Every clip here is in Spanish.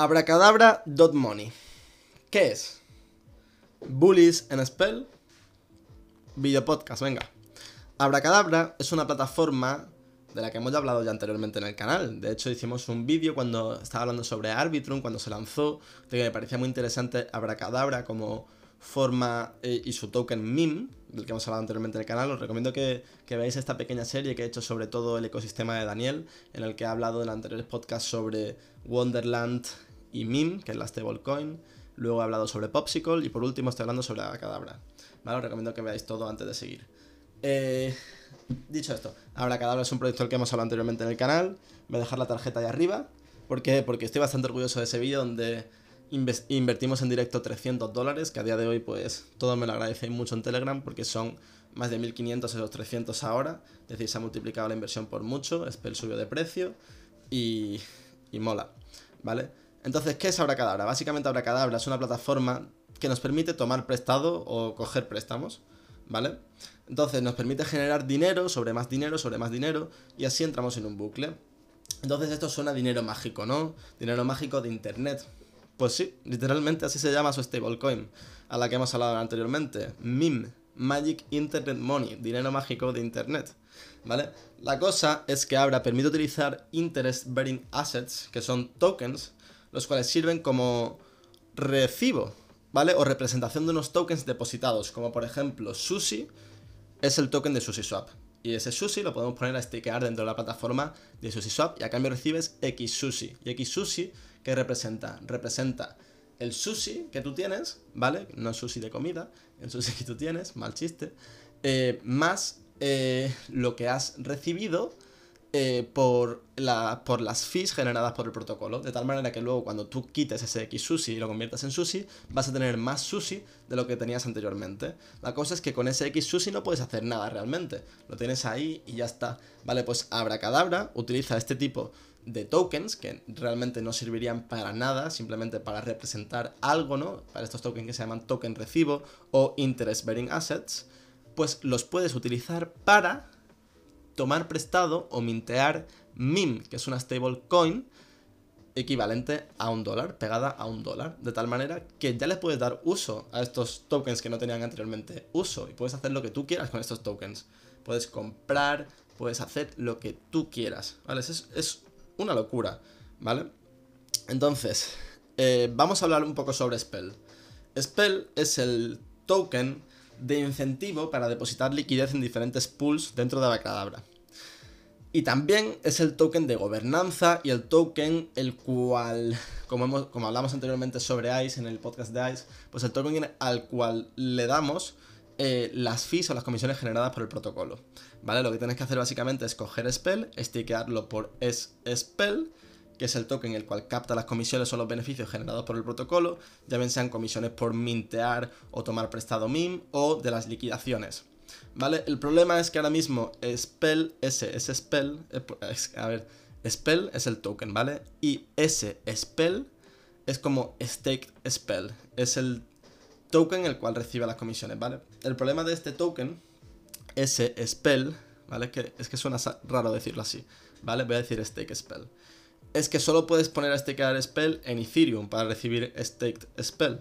Abracadabra.money. ¿Qué es? Bullies en Spell. Video podcast, venga. Abracadabra es una plataforma de la que hemos hablado ya anteriormente en el canal. De hecho, hicimos un vídeo cuando estaba hablando sobre Arbitrum, cuando se lanzó, de que me parecía muy interesante Abracadabra como forma eh, y su token MIM, del que hemos hablado anteriormente en el canal. Os recomiendo que, veáis esta pequeña serie que he hecho sobre todo el ecosistema de Daniel, en el que he hablado en anteriores podcasts sobre Wonderland y MIM, que es la stablecoin. Luego he hablado sobre Popsicle y por último estoy hablando sobre Abracadabra. ¿Vale? Os recomiendo que veáis todo antes de seguir. Eh, dicho esto, Abracadabra es un proyecto del que hemos hablado anteriormente en el canal. Voy a dejar la tarjeta ahí arriba. ¿Por qué? Porque estoy bastante orgulloso de ese vídeo donde invertimos en directo 300 dólares, que a día de hoy pues todos me lo agradecen mucho en Telegram porque son más de 1500 esos 300 ahora, es decir, se ha multiplicado la inversión por mucho, Spell subió de precio y, y mola, ¿vale? Entonces, ¿qué es Abracadabra? Básicamente Abracadabra es una plataforma que nos permite tomar prestado o coger préstamos, ¿vale? Entonces nos permite generar dinero sobre más dinero sobre más dinero y así entramos en un bucle. Entonces esto suena dinero mágico, ¿no? Dinero mágico de internet. Pues sí, literalmente así se llama su stablecoin, a la que hemos hablado anteriormente. MIM, Magic Internet Money, dinero mágico de internet. ¿Vale? La cosa es que ahora permite utilizar Interest Bearing Assets, que son tokens, los cuales sirven como recibo, ¿vale? O representación de unos tokens depositados, como por ejemplo Sushi es el token de SushiSwap. Y ese sushi lo podemos poner a stakear dentro de la plataforma de SushiSwap y a cambio recibes X sushi. Y X sushi, ¿qué representa? Representa el sushi que tú tienes, ¿vale? No es sushi de comida, el sushi que tú tienes, mal chiste, eh, más eh, lo que has recibido eh, por, la, por las fees generadas por el protocolo, de tal manera que luego cuando tú quites ese X sushi y lo conviertas en sushi, vas a tener más sushi de lo que tenías anteriormente. La cosa es que con ese X sushi no puedes hacer nada realmente, lo tienes ahí y ya está. Vale, pues Abracadabra utiliza este tipo de tokens que realmente no servirían para nada, simplemente para representar algo, ¿no? Para estos tokens que se llaman token recibo o interest bearing assets, pues los puedes utilizar para tomar prestado o mintear MIM, que es una stablecoin equivalente a un dólar, pegada a un dólar, de tal manera que ya le puedes dar uso a estos tokens que no tenían anteriormente uso y puedes hacer lo que tú quieras con estos tokens. Puedes comprar, puedes hacer lo que tú quieras, ¿vale? Es, una locura, ¿vale? Entonces, eh, vamos a hablar un poco sobre Spell. Spell es el token de incentivo para depositar liquidez en diferentes pools dentro de Abracadabra. Y también es el token de gobernanza y el token el cual, como, hemos, como hablamos anteriormente sobre ICE en el podcast de ICE, pues el token al cual le damos eh, las fees o las comisiones generadas por el protocolo. ¿Vale? Lo que tienes que hacer básicamente es coger Spell, stikearlo por S-Spell que es el token el cual capta las comisiones o los beneficios generados por el protocolo, ya bien sean comisiones por mintear o tomar prestado MIM o de las liquidaciones. ¿Vale? El problema es que ahora mismo Spell, ese, ese Spell, a ver, Spell es el token, ¿vale? Y ese Spell es como Staked Spell, es el token el cual recibe las comisiones, ¿vale? El problema de este token, ese Spell, ¿vale? Es que, es que suena raro decirlo así, ¿vale? Voy a decir Stake Spell es que solo puedes poner a stakear spell en Ethereum para recibir staked spell.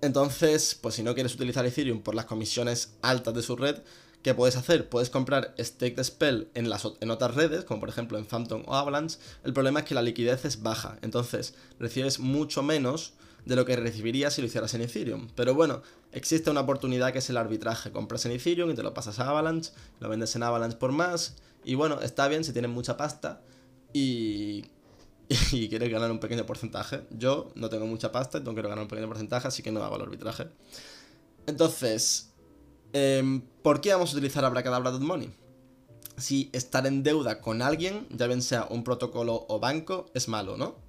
Entonces, pues si no quieres utilizar Ethereum por las comisiones altas de su red, ¿qué puedes hacer? Puedes comprar staked spell en, las, en otras redes, como por ejemplo en Phantom o Avalanche. El problema es que la liquidez es baja, entonces recibes mucho menos de lo que recibirías si lo hicieras en Ethereum. Pero bueno, existe una oportunidad que es el arbitraje. Compras en Ethereum y te lo pasas a Avalanche, lo vendes en Avalanche por más. Y bueno, está bien si tienes mucha pasta y, y quieres ganar un pequeño porcentaje. Yo no tengo mucha pasta, entonces quiero ganar un pequeño porcentaje, así que no hago el arbitraje. Entonces, em, ¿por qué vamos a utilizar Abracadabra.money? Si estar en deuda con alguien, ya bien sea un protocolo o banco, es malo, ¿no?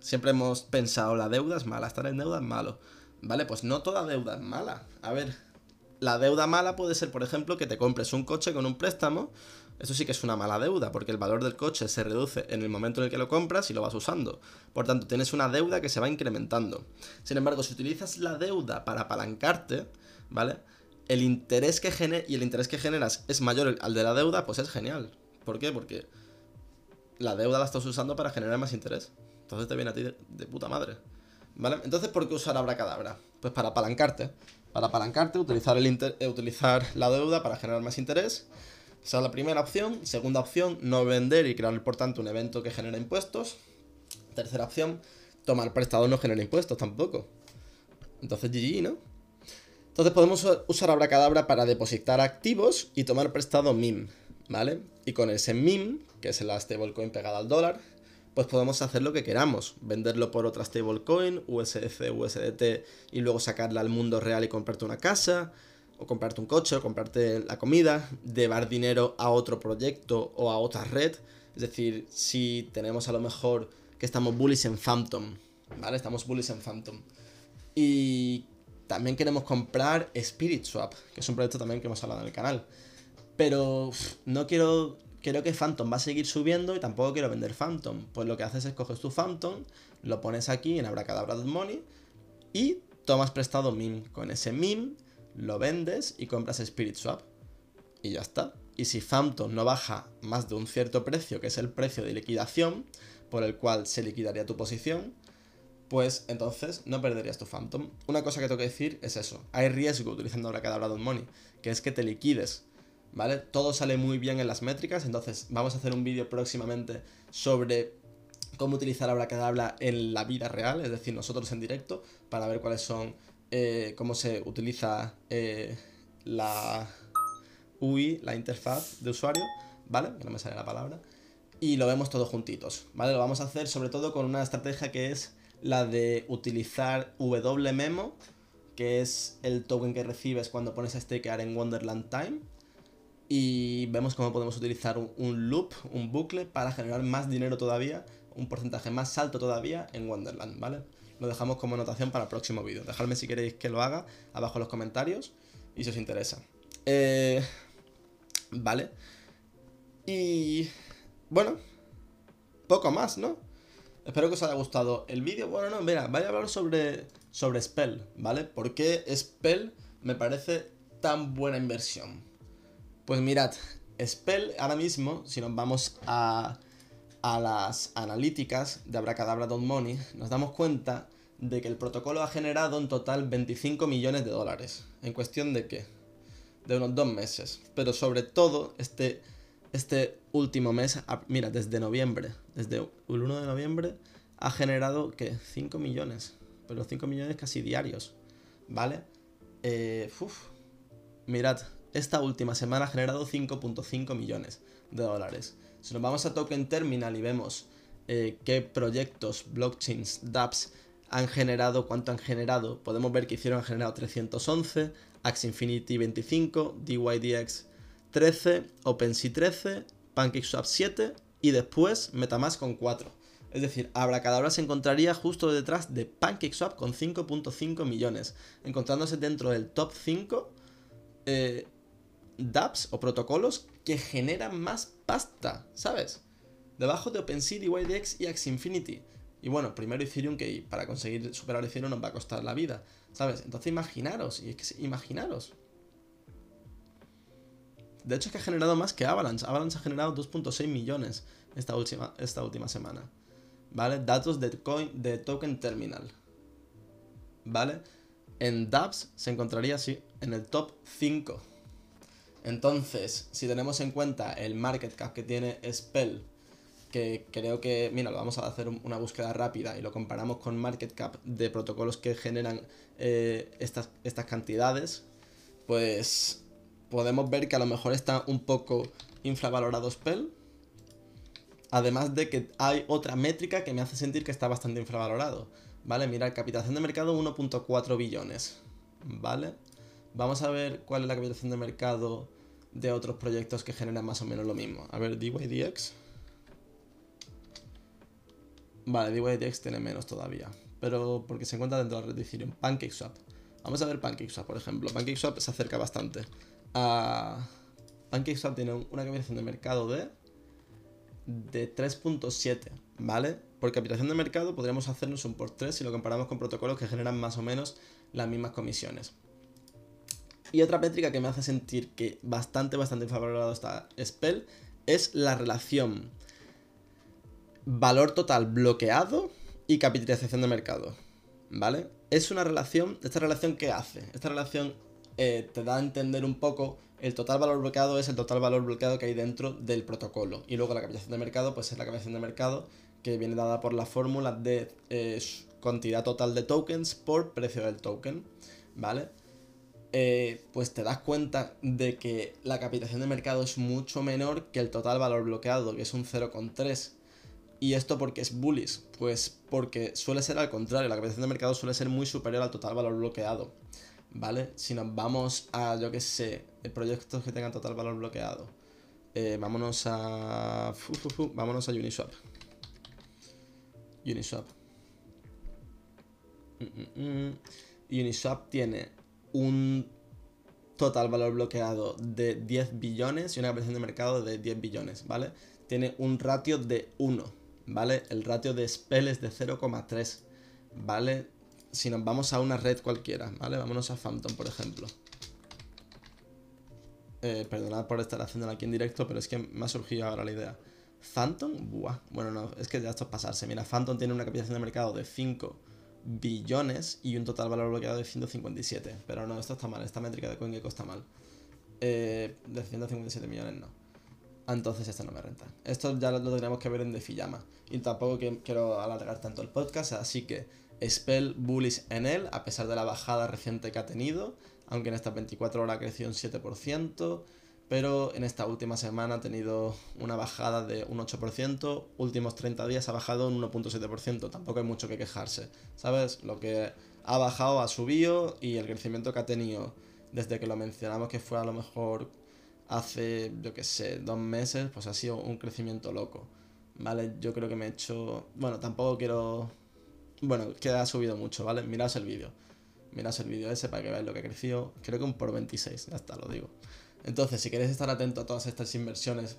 Siempre hemos pensado la deuda es mala, estar en deuda es malo. Vale, pues no toda deuda es mala. A ver, la deuda mala puede ser, por ejemplo, que te compres un coche con un préstamo eso sí que es una mala deuda, porque el valor del coche se reduce en el momento en el que lo compras y lo vas usando. Por tanto, tienes una deuda que se va incrementando. Sin embargo, si utilizas la deuda para apalancarte, ¿vale? El interés que y el interés que generas es mayor al de la deuda, pues es genial. ¿Por qué? Porque la deuda la estás usando para generar más interés. Entonces te viene a ti de, puta madre. ¿Vale? Entonces, ¿por qué usar abracadabra? Pues para apalancarte. Para apalancarte, utilizar, el eh, utilizar la deuda para generar más interés. Esa es la primera opción. Segunda opción, no vender y crear, por tanto, un evento que genera impuestos. Tercera opción, tomar prestado no genera impuestos tampoco. Entonces, GG, ¿no? Entonces podemos usar Abracadabra para depositar activos y tomar prestado MIM, ¿vale? Y con ese MIM, que es la stablecoin pegada al dólar, pues podemos hacer lo que queramos, venderlo por otra stablecoin, USDC, USDT, y luego sacarla al mundo real y comprarte una casa, o comprarte un coche, o comprarte la comida, llevar dinero a otro proyecto o a otra red. Es decir, si tenemos a lo mejor que estamos bullies en Phantom, ¿vale? Estamos bullies en Phantom. Y también queremos comprar Spirit Swap, que es un proyecto también que hemos hablado en el canal. Pero no quiero. Creo que Phantom va a seguir subiendo y tampoco quiero vender Phantom. Pues lo que haces es coges tu Phantom, lo pones aquí en Abracadabra.money y tomas prestado MIM. Con ese MIM lo vendes y compras Spirit Swap. Y ya está. Y si Phantom no baja más de un cierto precio, que es el precio de liquidación, por el cual se liquidaría tu posición, pues entonces no perderías tu Phantom. Una cosa que tengo que decir es eso. Hay riesgo utilizando ahora cada un money, que es que te liquides, ¿vale? Todo sale muy bien en las métricas, entonces vamos a hacer un vídeo próximamente sobre cómo utilizar Abracadabra en la vida real, es decir, nosotros en directo, para ver cuáles son, eh, cómo se utiliza eh, la UI, la interfaz de usuario, ¿vale? Que no me sale la palabra. Y lo vemos todos juntitos, ¿vale? Lo vamos a hacer sobre todo con una estrategia que es la de utilizar WMemo, que es el token que recibes cuando pones a stakear en Wonderland Time. Y vemos cómo podemos utilizar un, loop, un bucle, para generar más dinero todavía, un porcentaje más alto todavía en Wonderland, ¿vale? Lo dejamos como anotación para el próximo vídeo. Dejadme si queréis que lo haga abajo en los comentarios y si os interesa. Eh, vale. Y bueno, poco más, ¿no? Espero que os haya gustado el vídeo. Bueno, no, mira, voy a hablar sobre, sobre Spell, ¿vale? ¿Por qué Spell me parece tan buena inversión? Pues mirad, Spell ahora mismo, si nos vamos a, a las analíticas de Abracadabra.money, nos damos cuenta de que el protocolo ha generado en total 25 millones de dólares. ¿En cuestión de qué? De unos dos meses. Pero sobre todo, este este último mes, mira, desde noviembre, desde el 1 de noviembre, ha generado, ¿qué? 5 millones. Pero 5 millones casi diarios, ¿vale? Eh, mirad, esta última semana ha generado 5.5 millones de dólares. Si nos vamos a Token Terminal y vemos eh, qué proyectos, blockchains, dApps han generado, cuánto han generado, podemos ver que hicieron, han generado 311, Axie Infinity 25, DYDX 13, OpenSea 13, PancakeSwap 7 y después Metamask con 4. Es decir, Abracadabra se encontraría justo detrás de PancakeSwap con 5.5 millones, encontrándose dentro del top 5 eh, dApps o protocolos que generan más pasta, ¿sabes? Debajo de OpenSea, DYDX y Axie Infinity. Y bueno, primero Ethereum que para conseguir superar Ethereum nos va a costar la vida, ¿sabes? Entonces imaginaros, y imaginaros. De hecho es que ha generado más que Avalanche. Avalanche ha generado 2.6 millones esta última, esta última semana. ¿Vale? Datos de, coin, de token terminal. ¿Vale? En dApps se encontraría así, en el top 5. Entonces, si tenemos en cuenta el market cap que tiene Spell, que creo que, mira, lo vamos a hacer una búsqueda rápida y lo comparamos con market cap de protocolos que generan eh, estas, estas cantidades, pues podemos ver que a lo mejor está un poco infravalorado Spell. Además de que hay otra métrica que me hace sentir que está bastante infravalorado. ¿Vale? Mira, capitalización de mercado 1.4 billones. ¿Vale? Vamos a ver cuál es la capitalización de mercado de otros proyectos que generan más o menos lo mismo. A ver, DYDX. Vale, DYDX tiene menos todavía. Pero porque se encuentra dentro de la red de Ethereum. PancakeSwap. Vamos a ver PancakeSwap, por ejemplo. PancakeSwap se acerca bastante a PancakeSwap tiene una capitalización de mercado de, de 3.7, ¿vale? Por capitalización de mercado podríamos hacernos un por 3 si lo comparamos con protocolos que generan más o menos las mismas comisiones. Y otra métrica que me hace sentir que bastante, bastante favorable está Spell es la relación valor total bloqueado y capitalización de mercado. ¿Vale? Es una relación, ¿esta relación qué hace? Esta relación eh, te da a entender un poco el total valor bloqueado es el total valor bloqueado que hay dentro del protocolo. Y luego la capitalización de mercado, pues es la capitalización de mercado que viene dada por la fórmula de eh, cantidad total de tokens por precio del token. ¿Vale? Eh, pues te das cuenta de que la capitalización de mercado es mucho menor que el total valor bloqueado, que es un 0,3. ¿Y esto porque es bullish? Pues porque suele ser al contrario, la capitalización de mercado suele ser muy superior al total valor bloqueado. ¿Vale? Si nos vamos a, yo que sé, proyectos que tengan total valor bloqueado. Eh, vámonos a. vámonos a Uniswap. Uniswap. Mm, mm, mm. Uniswap tiene un total valor bloqueado de 10 billones y una capitalización de mercado de 10 billones, ¿vale? Tiene un ratio de 1, ¿vale? El ratio de Spell es de 0,3, ¿vale? Si nos vamos a una red cualquiera, ¿vale? Vámonos a Phantom, por ejemplo. Eh, perdonad por estar haciéndolo aquí en directo, pero es que me ha surgido ahora la idea. Phantom, buah, bueno, no, es que ya esto es pasarse. Mira, Phantom tiene una capitalización de mercado de 5 billones y un total valor bloqueado de 157. Pero no, esto está mal, esta métrica de CoinGecko está mal. Eh, de 157 millones no. Entonces esto no me renta. Esto ya lo, tendríamos que ver en Defillama. Y tampoco quiero alargar tanto el podcast, así que Spell bullish en él, a pesar de la bajada reciente que ha tenido, aunque en estas 24 horas ha crecido un 7% pero en esta última semana ha tenido una bajada de un 8%, últimos 30 días ha bajado un 1.7%, tampoco hay mucho que quejarse, ¿sabes? Lo que ha bajado ha subido y el crecimiento que ha tenido desde que lo mencionamos que fue a lo mejor hace, yo qué sé, dos meses, pues ha sido un crecimiento loco, ¿vale? Yo creo que me he hecho, bueno, tampoco quiero, bueno, que ha subido mucho, ¿vale? Miraos el vídeo, miraos el vídeo ese para que veáis lo que ha crecido, creo que un por 26, ya está, lo digo. Entonces, si queréis estar atento a todas estas inversiones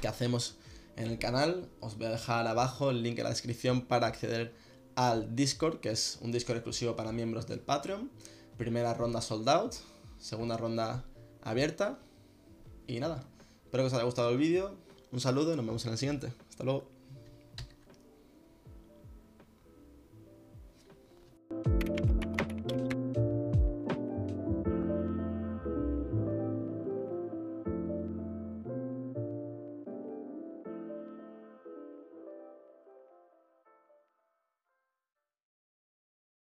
que hacemos en el canal, os voy a dejar abajo el link en la descripción para acceder al Discord, que es un Discord exclusivo para miembros del Patreon. Primera ronda sold out, segunda ronda abierta. Y nada, espero que os haya gustado el vídeo. Un saludo y nos vemos en el siguiente. Hasta luego.